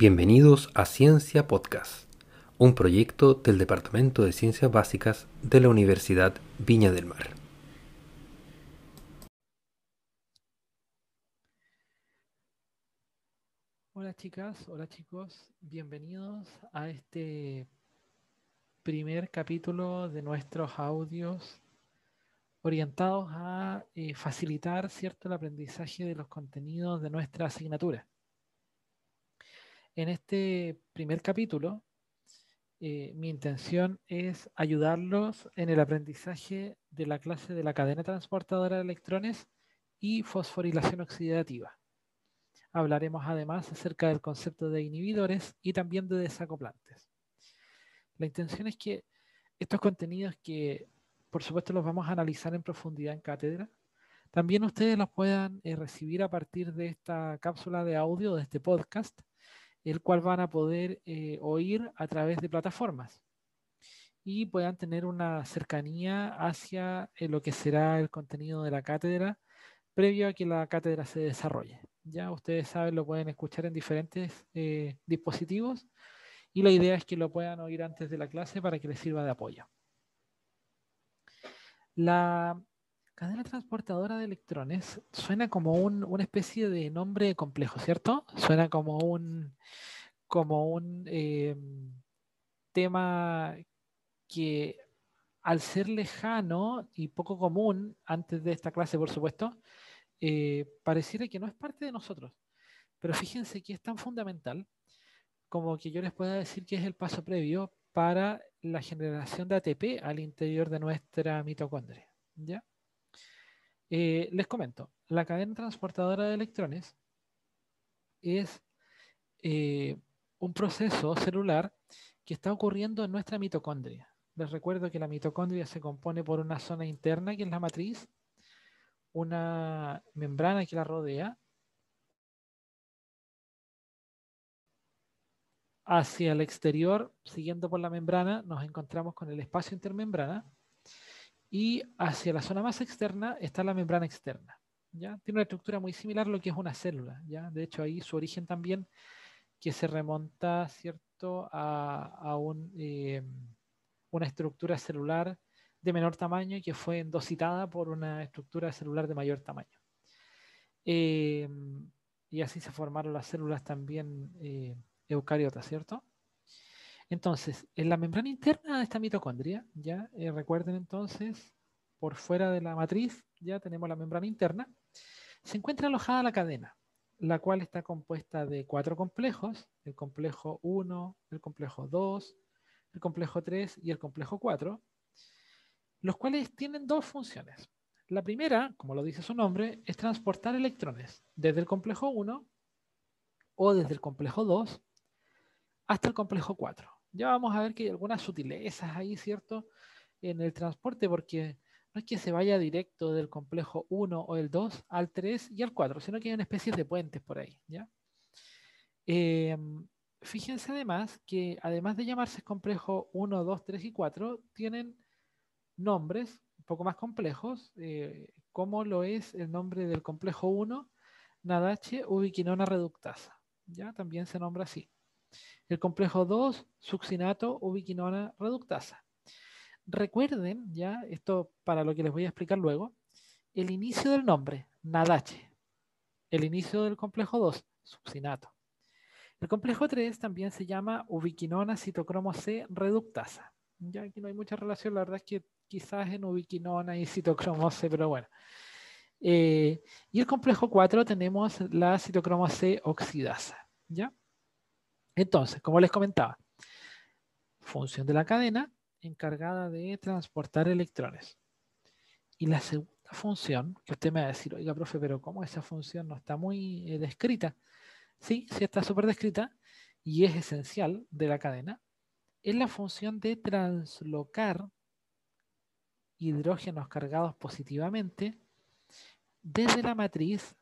Bienvenidos a Ciencia Podcast, un proyecto del Departamento de Ciencias Básicas de la Universidad Viña del Mar. Hola chicas, hola chicos, bienvenidos a este primer capítulo de nuestros audios orientados a eh, facilitar cierto el aprendizaje de los contenidos de nuestra asignatura. En este primer capítulo, eh, mi intención es ayudarlos en el aprendizaje de la clase de la cadena transportadora de electrones y fosforilación oxidativa. Hablaremos además acerca del concepto de inhibidores y también de desacoplantes. La intención es que estos contenidos que por supuesto los vamos a analizar en profundidad en cátedra. También ustedes los puedan eh, recibir a partir de esta cápsula de audio, de este podcast, el cual van a poder eh, oír a través de plataformas y puedan tener una cercanía hacia eh, lo que será el contenido de la cátedra previo a que la cátedra se desarrolle. Ya ustedes saben, lo pueden escuchar en diferentes dispositivos y la idea es que lo puedan oír antes de la clase para que les sirva de apoyo. La cadena transportadora de electrones suena como una especie de nombre complejo, ¿cierto? Suena como un, como un em, tema que al ser lejano y poco común antes de esta clase, por supuesto, eh, pareciera que no es parte de nosotros. Pero fíjense que es tan fundamental como que yo les pueda decir que es el paso previo para la generación de ATP al interior de nuestra mitocondria. ¿ya? Eh, les comento, la cadena transportadora de electrones es eh, un proceso celular que está ocurriendo en nuestra mitocondria. Les recuerdo que la mitocondria se compone por una zona interna que es la matriz, una membrana que la rodea, hacia el exterior, siguiendo por la membrana, nos encontramos con el espacio intermembrana y hacia la zona más externa está la membrana externa. ¿ya? Tiene una estructura muy similar a lo que es una célula. ¿ya? De hecho, ahí su origen también que se remonta ¿cierto? a, eh, una estructura celular de menor tamaño que fue endocitada por una estructura celular de mayor tamaño. Eh, y así se formaron las células también eh, eucariotas, ¿cierto? Entonces, en la membrana interna de esta mitocondria, ya eh, recuerden entonces, por fuera de la matriz, ya tenemos la membrana interna, se encuentra alojada la cadena, la cual está compuesta de cuatro complejos, el complejo 1, el complejo 2, el complejo 3 y el complejo 4, los cuales tienen dos funciones. La primera, como lo dice su nombre, es transportar electrones desde el complejo 1 o desde el complejo 2 hasta el complejo 4. Ya vamos a ver que hay algunas sutilezas ahí, ¿cierto? En el transporte, porque no es que se vaya directo del complejo 1 o el 2 al 3 y al 4, sino que hay una especie de puentes por ahí, ¿ya? Em, fíjense además que además de llamarse complejo 1, 2, 3 y 4, tienen nombres un poco más complejos, eh, como lo es el nombre del complejo 1, Nadache ubiquinona reductasa. ¿ya? También se nombra así. El complejo 2, succinato ubiquinona reductasa. Recuerden, ya, esto para lo que les voy a explicar luego, el inicio del nombre, nadache. El inicio del complejo 2, succinato. El complejo 3 también se llama ubiquinona citocromo C reductasa. Ya aquí no hay mucha relación, la verdad es que quizás en ubiquinona y citocromo C, pero bueno. Eh, y el complejo 4 tenemos la citocromo C oxidasa. ¿Ya? Entonces, como les comentaba, función de la cadena encargada de transportar electrones. Y la segunda función, que usted me va a decir, oiga, profe, pero ¿cómo esa función no está muy eh, descrita? Sí, sí está súper descrita y es esencial de la cadena. Es la función de translocar hidrógenos cargados positivamente desde la matriz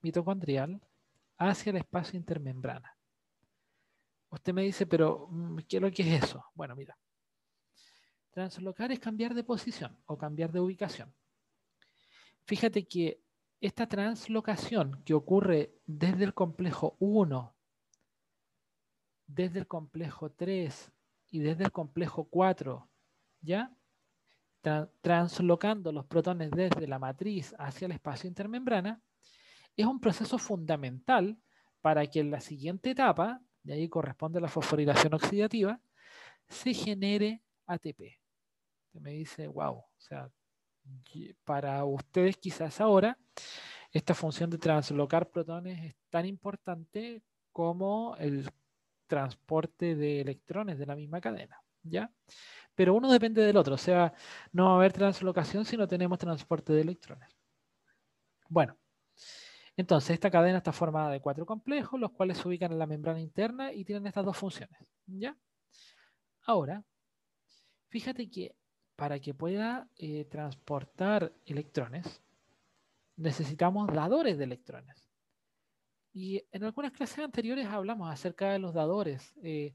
mitocondrial hacia el espacio intermembrana. Usted me dice, pero mm, ¿qué es lo que es eso? Bueno, mira. Translocar es cambiar de posición o cambiar de ubicación. Fíjate que esta translocación que ocurre desde el complejo 1 desde el complejo 3 y desde el complejo 4, ¿ya? translocando los protones desde la matriz hacia el espacio intermembrana, es un proceso fundamental para que en la siguiente etapa, de ahí corresponde la fosforilación oxidativa, se genere ATP. Me dice, wow, o sea, para ustedes quizás ahora esta función de translocar protones es tan importante como el transporte de electrones de la misma cadena, ¿ya? Pero uno depende del otro, o sea, no va a haber translocación si no tenemos transporte de electrones. Bueno, entonces esta cadena está formada de cuatro complejos, los cuales se ubican en la membrana interna y tienen estas dos funciones, ¿ya? Ahora, fíjate que para que pueda eh, transportar electrones, necesitamos dadores de electrones. Y en algunas clases anteriores hablamos acerca de los dadores. Eh,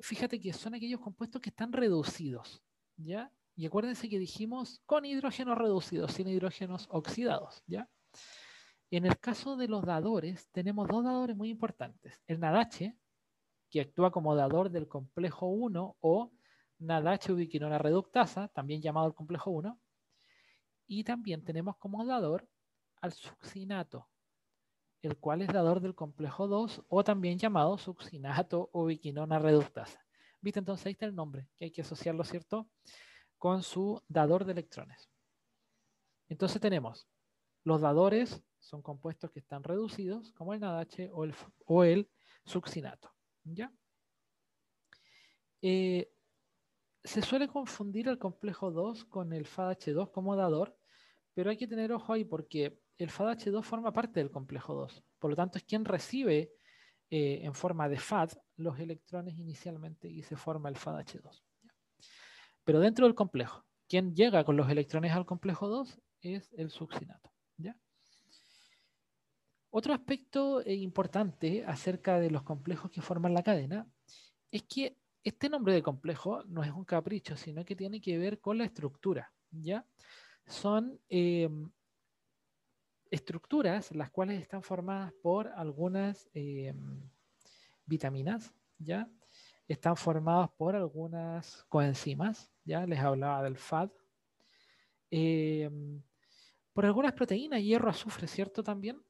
fíjate que son aquellos compuestos que están reducidos, ¿ya? Y acuérdense que dijimos con hidrógenos reducidos, sin hidrógenos oxidados, ¿ya? En el caso de los dadores, tenemos dos dadores muy importantes. El NADH, que actúa como dador del complejo 1 o NADH ubiquinona reductasa, también llamado el complejo 1. Y también tenemos como dador al succinato, el cual es dador del complejo 2 o también llamado succinato ubiquinona reductasa. ¿Viste? Entonces ahí está el nombre, que hay que asociarlo, ¿cierto? Con su dador de electrones. Entonces tenemos los dadores, son compuestos que están reducidos, como el NADH o el, succinato. ¿Ya? Eh, se suele confundir el complejo 2 con el FADH2 como dador, pero hay que tener ojo ahí porque el FADH2 forma parte del complejo 2. Por lo tanto, es quien recibe eh, en forma de FAD los electrones inicialmente y se forma el FADH2. Pero dentro del complejo, quien llega con los electrones al complejo 2 es el succinato. Otro aspecto eh, importante acerca de los complejos que forman la cadena es que este nombre de complejo no es un capricho, sino que tiene que ver con la estructura, ¿ya? Son em, estructuras las cuales están formadas por algunas em, vitaminas, ¿ya? Están formadas por algunas coenzimas, ¿ya? Les hablaba del FAD. Por algunas proteínas, hierro, azufre, ¿cierto? También.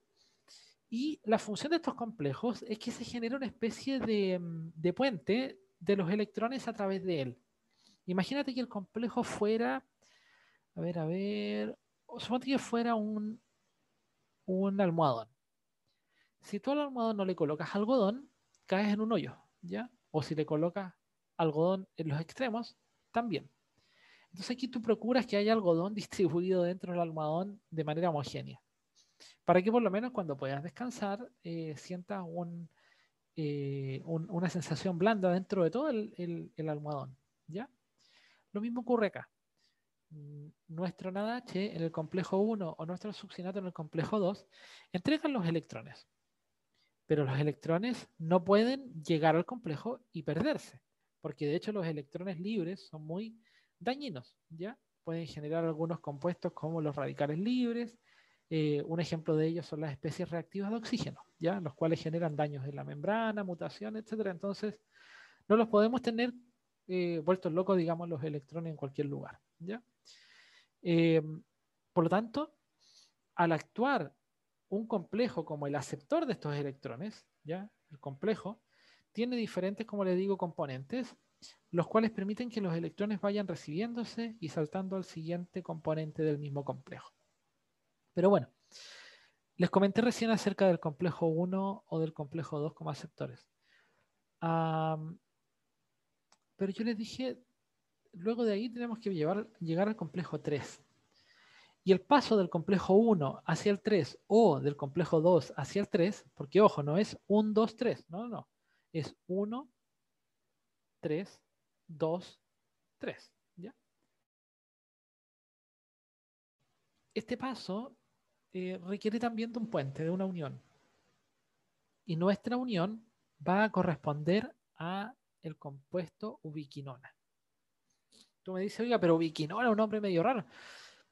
Y la función de estos complejos es que se genera una especie de, de puente de los electrones a través de él. Imagínate que el complejo fuera, a ver, a ver, suponte que fuera un, un almohadón. Si tú al almohadón no le colocas algodón, caes en un hoyo, ¿ya? O si le colocas algodón en los extremos, también. Entonces aquí tú procuras que haya algodón distribuido dentro del almohadón de manera homogénea. Para que por lo menos cuando puedas descansar eh, sientas un, eh, una sensación blanda dentro de todo el, almohadón. ¿ya? Lo mismo ocurre acá. Mm, nuestro NADH en el complejo 1 o nuestro succinato en el complejo 2 entregan los electrones. Pero los electrones no pueden llegar al complejo y perderse, porque de hecho los electrones libres son muy dañinos, ¿ya? Pueden generar algunos compuestos como los radicales libres, eh, un ejemplo de ellos son las especies reactivas de oxígeno, ¿ya? los cuales generan daños en la membrana, mutación, etc. Entonces, no los podemos tener eh, vueltos locos, digamos, los electrones en cualquier lugar. ¿ya? Eh, por lo tanto, al actuar un complejo como el aceptor de estos electrones, ¿ya? el complejo, tiene diferentes, como les digo, componentes, los cuales permiten que los electrones vayan recibiéndose y saltando al siguiente componente del mismo complejo. Pero bueno, les comenté recién acerca del complejo 1 o del complejo 2 como aceptores. pero yo les dije, luego de ahí tenemos que llegar al complejo 3. Y el paso del complejo 1 hacia el 3 o del complejo 2 hacia el 3, porque ojo, no es 1, 2, 3, no, no, no, es 1, 3, 2, 3. ¿ya? Este paso eh, requiere también de un puente, de una unión. Y nuestra unión va a corresponder a el compuesto ubiquinona. Tú me dices, oiga, pero ubiquinona es un nombre medio raro.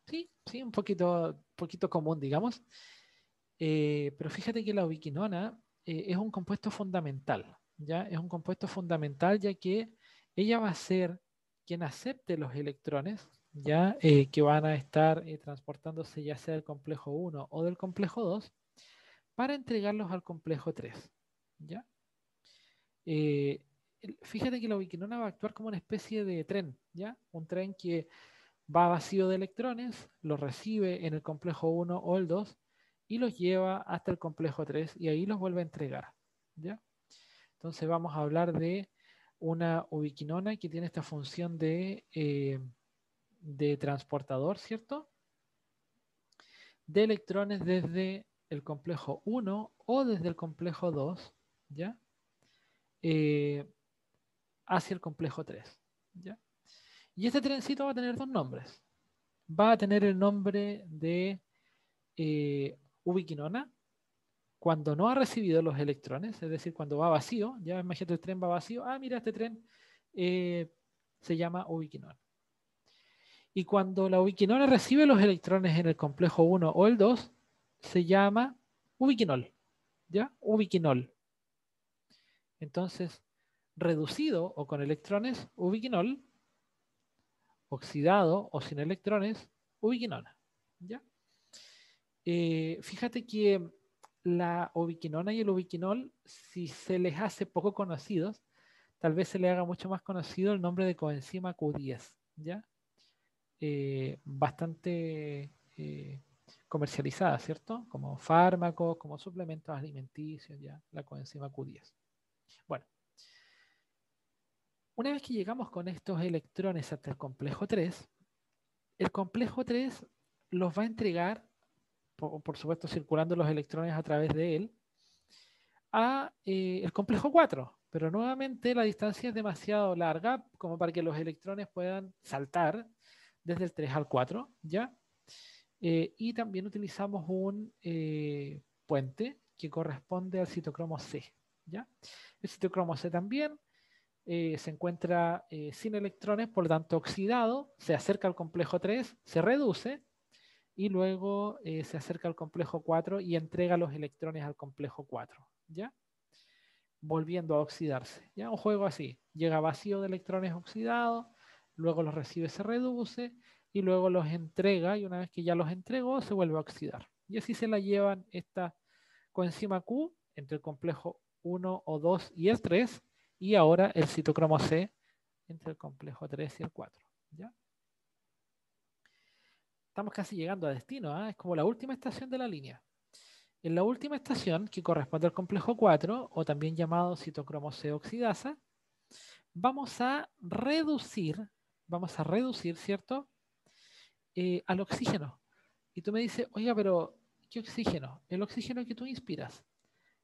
Sí, sí, un poquito, poquito común, digamos. Eh, pero fíjate que la ubiquinona eh, es un compuesto fundamental, ¿ya? Es un compuesto fundamental ya que ella va a ser quien acepte los electrones, ¿ya? Eh, que van a estar eh, transportándose ya sea del complejo 1 o del complejo 2, para entregarlos al complejo 3. ¿ya? Eh, fíjate que la ubiquinona va a actuar como una especie de tren, ¿ya? Un tren que va vacío de electrones, los recibe en el complejo 1 o el 2 y los lleva hasta el complejo 3 y ahí los vuelve a entregar, ¿ya? Entonces vamos a hablar de una ubiquinona que tiene esta función de, de transportador, ¿cierto? De electrones desde el complejo 1 o desde el complejo 2, ¿ya? Eh, hacia el complejo 3. ¿ya? Y este trencito va a tener dos nombres. Va a tener el nombre de eh, ubiquinona cuando no ha recibido los electrones, es decir, cuando va vacío. Ya imagínate el tren va vacío. Ah, mira, este tren eh, se llama ubiquinona. Y cuando la ubiquinona recibe los electrones en el complejo 1 o el 2, se llama ubiquinol. ¿Ya? Ubiquinol. Entonces, reducido o con electrones, ubiquinol, oxidado o sin electrones, ubiquinona. ¿ya? Eh, fíjate que la ubiquinona y el ubiquinol, si se les hace poco conocidos, tal vez se le haga mucho más conocido el nombre de coenzima Q10, ¿ya? Eh, bastante eh, comercializada, ¿cierto? Como fármacos, como suplementos alimenticios, ¿ya? La coenzima Q10. Bueno, una vez que llegamos con estos electrones hasta el complejo 3, el complejo 3 los va a entregar, por, supuesto circulando los electrones a través de él, a eh, el complejo 4. Pero nuevamente la distancia es demasiado larga como para que los electrones puedan saltar desde el 3 al 4, ¿ya? Eh, y también utilizamos un eh, puente que corresponde al citocromo C, ¿ya? El citocromo C también eh, se encuentra sin electrones, por lo tanto oxidado, se acerca al complejo 3, se reduce y luego se acerca al complejo 4 y entrega los electrones al complejo 4, ¿ya? Volviendo a oxidarse, ¿ya? Un juego así, llega vacío de electrones oxidados, luego los recibe, se reduce y luego los entrega y una vez que ya los entregó se vuelve a oxidar. Y así se la llevan esta coenzima Q entre el complejo 1 o 2 y el 3 y ahora el citocromo C entre el complejo 3 y el 4. ¿ya? Estamos casi llegando a destino, ¿ah? es como la última estación de la línea. En la última estación, que corresponde al complejo 4, o también llamado citocromo C oxidasa, vamos a reducir, vamos a reducir, ¿cierto? Eh, al oxígeno. Y tú me dices, oiga, pero ¿qué oxígeno? El oxígeno que tú inspiras.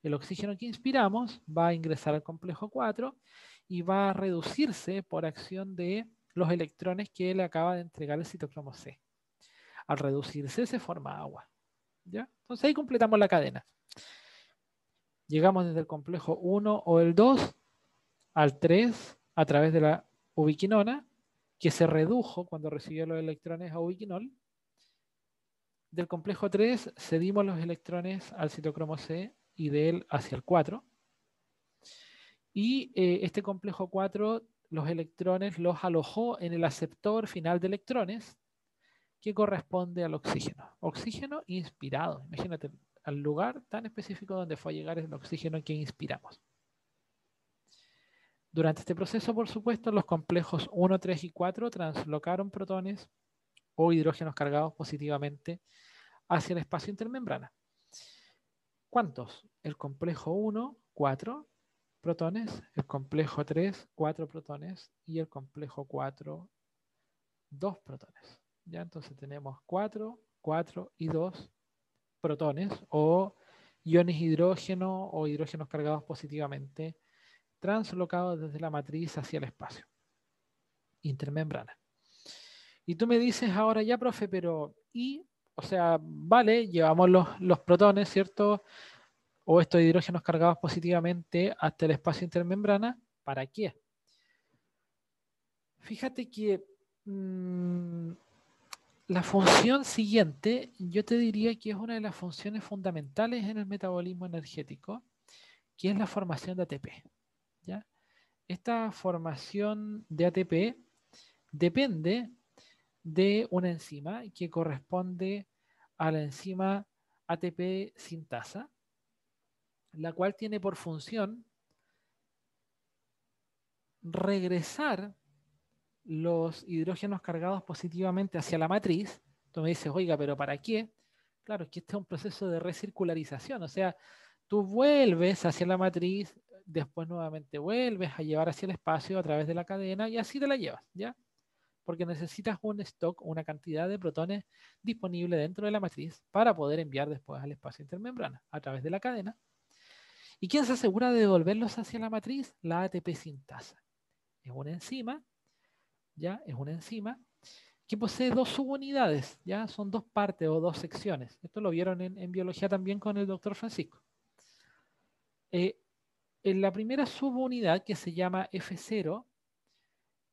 El oxígeno que inspiramos va a ingresar al complejo 4 y va a reducirse por acción de los electrones que le acaba de entregar el citocromo C. Al reducirse se forma agua. ¿ya? Entonces ahí completamos la cadena. Llegamos desde el complejo 1 o el 2 al 3 a través de la ubiquinona, que se redujo cuando recibió los electrones a ubiquinol. Del complejo 3 cedimos los electrones al citocromo C y de él hacia el 4. Y eh, este complejo 4, los electrones los alojó en el aceptor final de electrones, que corresponde al oxígeno. Oxígeno inspirado. Imagínate, al lugar tan específico donde fue a llegar el oxígeno que inspiramos. Durante este proceso, por supuesto, los complejos 1, 3 y 4 translocaron protones o hidrógenos cargados positivamente hacia el espacio intermembrana. ¿Cuántos? El complejo 1, 4 protones, el complejo 3, 4 protones y el complejo 4, 2 protones. ¿Ya? Entonces tenemos 4, 4 y 2 protones o iones hidrógeno o hidrógenos cargados positivamente translocados desde la matriz hacia el espacio intermembrana. Y tú me dices ahora ya, profe, pero ¿y o sea, vale, llevamos los, protones, ¿cierto? O estos hidrógenos cargados positivamente hasta el espacio intermembrana. ¿Para qué? Fíjate que mm, la función siguiente, yo te diría que es una de las funciones fundamentales en el metabolismo energético, que es la formación de ATP. Esta formación de ATP depende de una enzima que corresponde a la enzima ATP sintasa, la cual tiene por función regresar los hidrógenos cargados positivamente hacia la matriz. Tú me dices, oiga, pero ¿para qué? Claro, es que este es un proceso de recircularización, o sea, tú vuelves hacia la matriz, después nuevamente vuelves a llevar hacia el espacio a través de la cadena y así te la llevas, ¿ya? Porque necesitas un stock, una cantidad de protones disponible dentro de la matriz para poder enviar después al espacio intermembrana a través de la cadena. ¿Y quién se asegura de devolverlos hacia la matriz? La ATP sintasa. Es una enzima, ¿ya? Es una enzima que posee dos subunidades, ¿ya? Son dos partes o dos secciones. Esto lo vieron en, biología también con el doctor Francisco. Eh, en la primera subunidad, que se llama F0,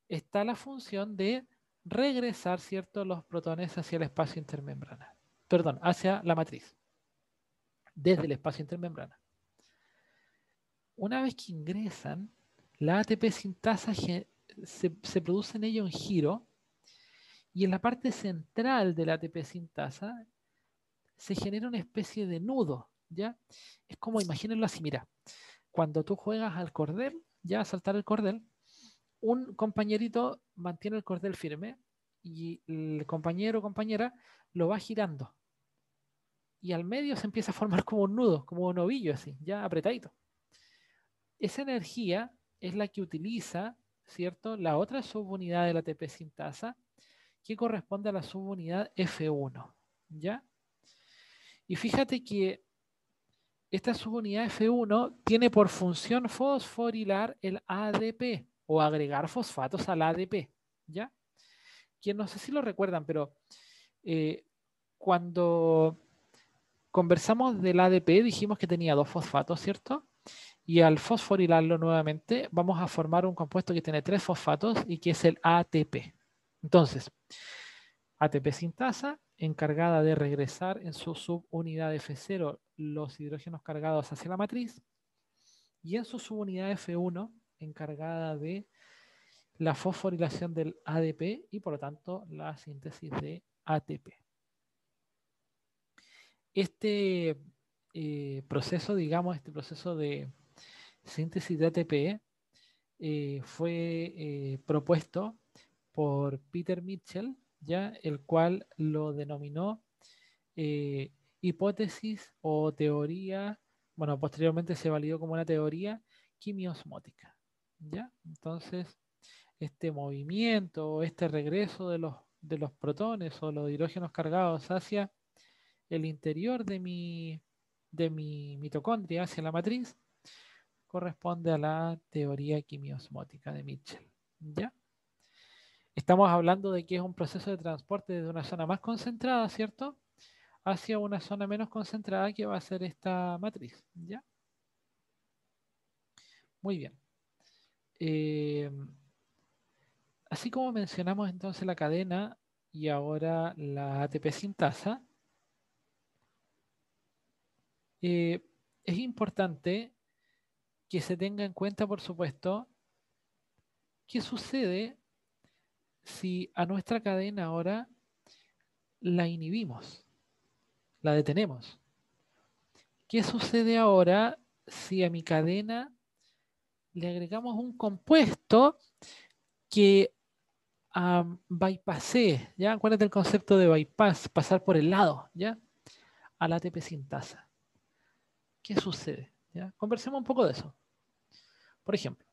está la función de regresar, ¿cierto?, los protones hacia el espacio intermembrana. Perdón, hacia la matriz, desde el espacio intermembrana. Una vez que ingresan, la ATP sintasa se, se produce en ello un giro y en la parte central de la ATP sintasa se genera una especie de nudo, ¿ya? Es como, imagínenlo así, mira, cuando tú juegas al cordel, ya a saltar el cordel, un compañerito mantiene el cordel firme y el compañero o compañera lo va girando. Y al medio se empieza a formar como un nudo, como un ovillo así, ya apretadito. Esa energía es la que utiliza, ¿cierto? La otra subunidad de la ATP sintasa que corresponde a la subunidad F1. ¿Ya? Y fíjate que esta subunidad F1 tiene por función fosforilar el ADP o agregar fosfatos al ADP. ¿Ya? Que no sé si lo recuerdan, pero eh, cuando conversamos del ADP dijimos que tenía dos fosfatos, ¿cierto? Y al fosforilarlo nuevamente, vamos a formar un compuesto que tiene tres fosfatos y que es el ATP. Entonces, ATP sintasa, encargada de regresar en su subunidad F0 los hidrógenos cargados hacia la matriz, y en su subunidad F1, encargada de la fosforilación del ADP y por lo tanto la síntesis de ATP. Este eh, proceso, digamos, este proceso de síntesis de ATP eh, fue eh, propuesto por Peter Mitchell, ¿ya? el cual lo denominó hipótesis o teoría, bueno, posteriormente se validó como una teoría quimiosmótica. ¿ya? Entonces, este movimiento, este regreso de los, de los protones o los hidrógenos cargados hacia el interior de mi, de mi mitocondria, hacia la matriz, corresponde a la teoría quimiosmótica de Mitchell. ¿Ya? Estamos hablando de que es un proceso de transporte desde una zona más concentrada, ¿cierto? Hacia una zona menos concentrada que va a ser esta matriz, ¿ya? Muy bien. Eh, así como mencionamos entonces la cadena y ahora la ATP sintasa, eh, es importante que se tenga en cuenta, por supuesto, qué sucede si a nuestra cadena ahora la inhibimos, la detenemos? ¿Qué sucede ahora si a mi cadena le agregamos un compuesto que um, bypassé, ¿ya? Acuérdate el concepto de bypass, pasar por el lado, ¿ya? A la ATP sintasa. ¿Qué sucede? ¿Ya? Conversemos un poco de eso. Por ejemplo,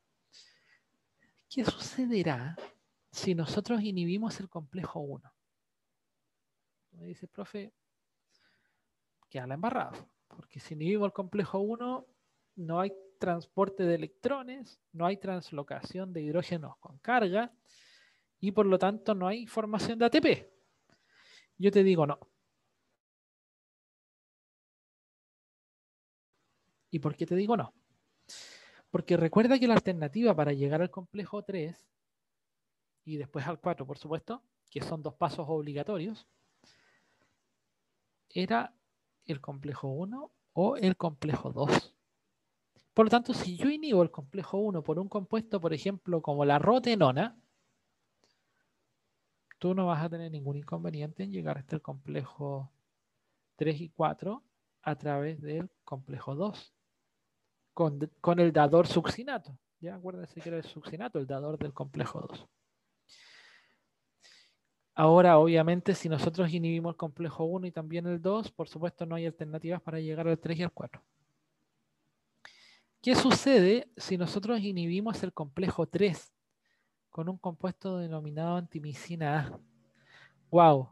¿qué sucederá si nosotros inhibimos el complejo 1. Me dice, profe, queda la embarrada, porque si inhibimos el complejo 1, no hay transporte de electrones, no hay translocación de hidrógenos con carga y por lo tanto no hay formación de ATP. Yo te digo no. ¿Y por qué te digo no? Porque recuerda que la alternativa para llegar al complejo 3 y después al 4, por supuesto, que son dos pasos obligatorios, era el complejo 1 o el complejo 2. Por lo tanto, si yo inhibo el complejo 1 por un compuesto, por ejemplo, como la rotenona, tú no vas a tener ningún inconveniente en llegar hasta el complejo 3 y 4 a través del complejo 2 con, con el dador succinato. Ya acuérdense que era el succinato, el dador del complejo 2. Ahora, obviamente, si nosotros inhibimos el complejo 1 y también el 2, por supuesto no hay alternativas para llegar al 3 y al 4. ¿Qué sucede si nosotros inhibimos el complejo 3 con un compuesto denominado antimicina A? ¡Wow!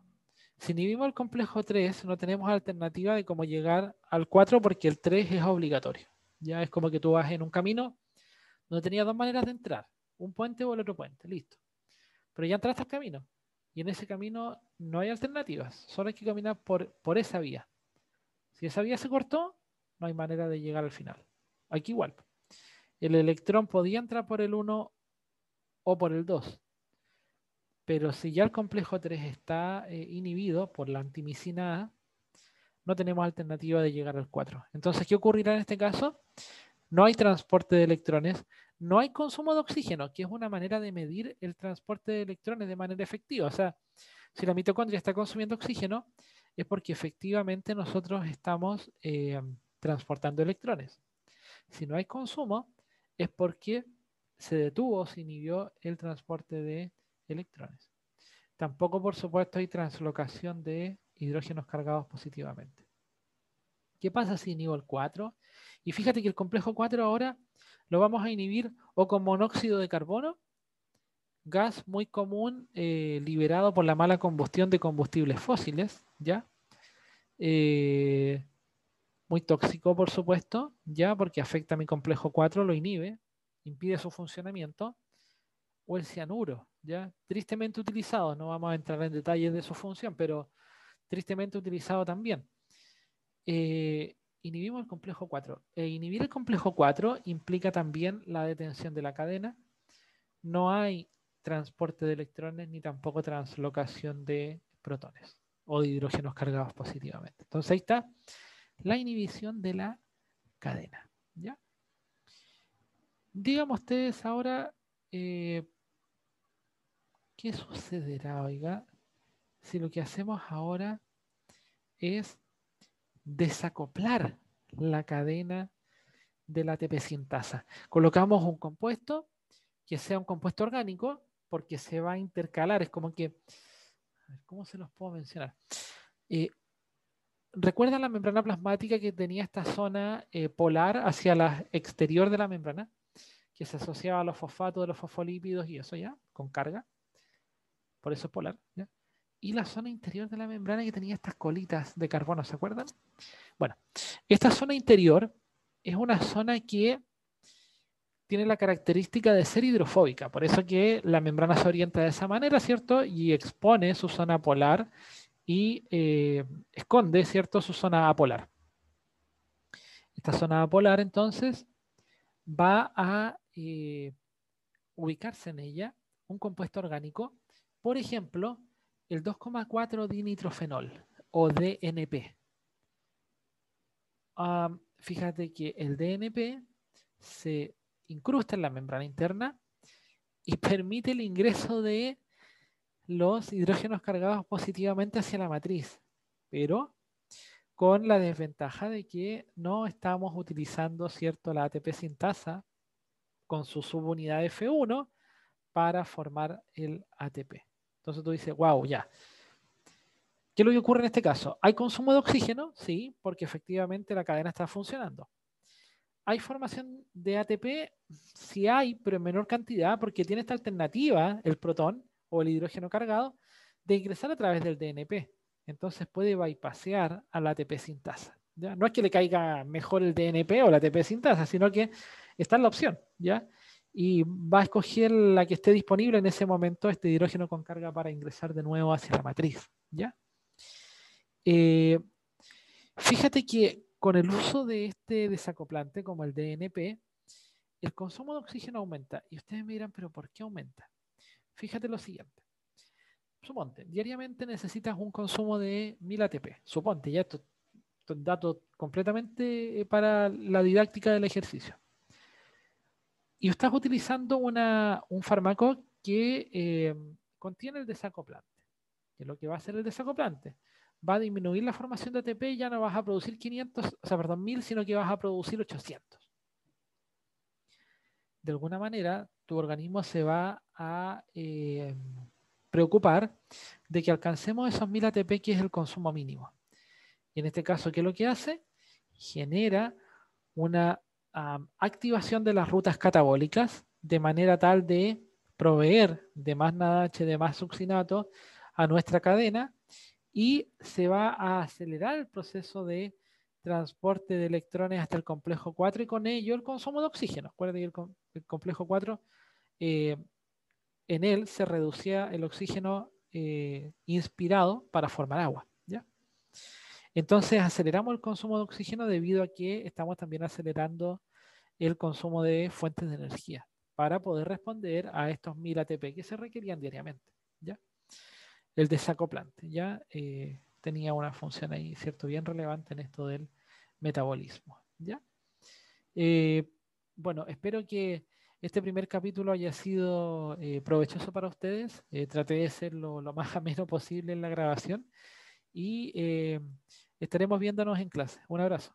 Si inhibimos el complejo 3, no tenemos alternativa de cómo llegar al 4 porque el 3 es obligatorio. Ya es como que tú vas en un camino donde tenías dos maneras de entrar, un puente o el otro puente, listo. Pero ya entraste al camino y en ese camino no hay alternativas, solo hay que caminar por, por esa vía. Si esa vía se cortó, no hay manera de llegar al final. Aquí igual. El electrón podía entrar por el 1 o por el 2. Pero si ya el complejo 3 está eh, inhibido por la antimicina A, no tenemos alternativa de llegar al 4. Entonces, ¿qué ocurrirá en este caso? No hay transporte de electrones, no hay consumo de oxígeno, que es una manera de medir el transporte de electrones de manera efectiva. O sea, si la mitocondria está consumiendo oxígeno, es porque efectivamente nosotros estamos eh, transportando electrones. Si no hay consumo, es porque se detuvo, se inhibió el transporte de electrones. Tampoco, por supuesto, hay translocación de hidrógenos cargados positivamente. ¿Qué pasa si inhibo el 4? Y fíjate que el complejo 4 ahora lo vamos a inhibir o con monóxido de carbono, gas muy común eh, liberado por la mala combustión de combustibles fósiles, ¿ya? Eh, muy tóxico, por supuesto, ya porque afecta a mi complejo 4, lo inhibe, impide su funcionamiento, o el cianuro, ya tristemente utilizado, no vamos a entrar en detalles de su función, pero tristemente utilizado también. Eh, inhibimos el complejo 4. E inhibir el complejo 4 implica también la detención de la cadena. No hay transporte de electrones ni tampoco translocación de protones o de hidrógenos cargados positivamente. Entonces ahí está la inhibición de la cadena. ¿ya? Díganme ustedes ahora eh, qué sucederá, oiga, si lo que hacemos ahora es desacoplar la cadena de la ATP sintasa. Colocamos un compuesto que sea un compuesto orgánico porque se va a intercalar. Es como que, ¿cómo se los puedo mencionar? Eh, ¿Recuerdan la membrana plasmática que tenía esta zona eh, polar hacia el exterior de la membrana? Que se asociaba a los fosfatos de los fosfolípidos y eso ya, con carga. Por eso es polar. ¿ya? Y la zona interior de la membrana que tenía estas colitas de carbono, ¿se acuerdan? Bueno, esta zona interior es una zona que tiene la característica de ser hidrofóbica, por eso que la membrana se orienta de esa manera, ¿cierto? Y expone su zona polar y eh, esconde, ¿cierto?, su zona apolar. Esta zona apolar, entonces, va a eh, ubicarse en ella un compuesto orgánico, por ejemplo, el 2,4 dinitrofenol o DNP. fíjate que el DNP se incrusta en la membrana interna y permite el ingreso de los hidrógenos cargados positivamente hacia la matriz, pero con la desventaja de que no estamos utilizando cierto la ATP sintasa con su subunidad F1 para formar el ATP. Entonces tú dices, wow, ya. ¿Qué es lo que ocurre en este caso? ¿Hay consumo de oxígeno? Sí, porque efectivamente la cadena está funcionando. ¿Hay formación de ATP? Sí hay, pero en menor cantidad, porque tiene esta alternativa, el protón o el hidrógeno cargado, de ingresar a través del DNP. Entonces puede bypassear a la ATP sintasa. ¿ya? No es que le caiga mejor el DNP o la ATP sintasa, sino que está en la opción. ¿ya? Y va a escoger la que esté disponible en ese momento, este hidrógeno con carga para ingresar de nuevo hacia la matriz. ¿ya? Eh, fíjate que con el uso de este desacoplante como el DNP, el consumo de oxígeno aumenta. Y ustedes me dirán, pero ¿por qué aumenta? Fíjate lo siguiente. Suponte, diariamente necesitas un consumo de 1000 ATP. Suponte, ya esto, es dato completamente eh, para la didáctica del ejercicio. Y estás utilizando una, un fármaco que eh, contiene el desacoplante. Que lo que va a hacer el desacoplante va a disminuir la formación de ATP y ya no vas a producir 500, o sea, perdón, 1000, sino que vas a producir 800. De alguna manera, tu organismo se va a eh, preocupar de que alcancemos esos 1000 ATP, que es el consumo mínimo. Y en este caso, ¿qué es lo que hace? Genera una activación de las rutas catabólicas de manera tal de proveer de más NADH, de más succinato a nuestra cadena y se va a acelerar el proceso de transporte de electrones hasta el complejo 4 y con ello el consumo de oxígeno. Acuérdense que el, complejo 4, eh, en él se reducía el oxígeno eh, inspirado para formar agua. ¿ya? Entonces aceleramos el consumo de oxígeno debido a que estamos también acelerando el consumo de fuentes de energía para poder responder a estos 1000 ATP que se requerían diariamente. ¿ya? El desacoplante ya eh, tenía una función ahí, ¿cierto? Bien relevante en esto del metabolismo. ¿ya? Eh, bueno, espero que este primer capítulo haya sido eh, provechoso para ustedes. traté de ser lo, lo, más ameno posible en la grabación y estaremos viéndonos en clase. Un abrazo.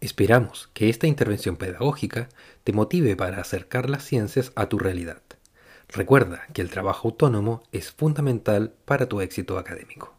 Esperamos que esta intervención pedagógica te motive para acercar las ciencias a tu realidad. Recuerda que el trabajo autónomo es fundamental para tu éxito académico.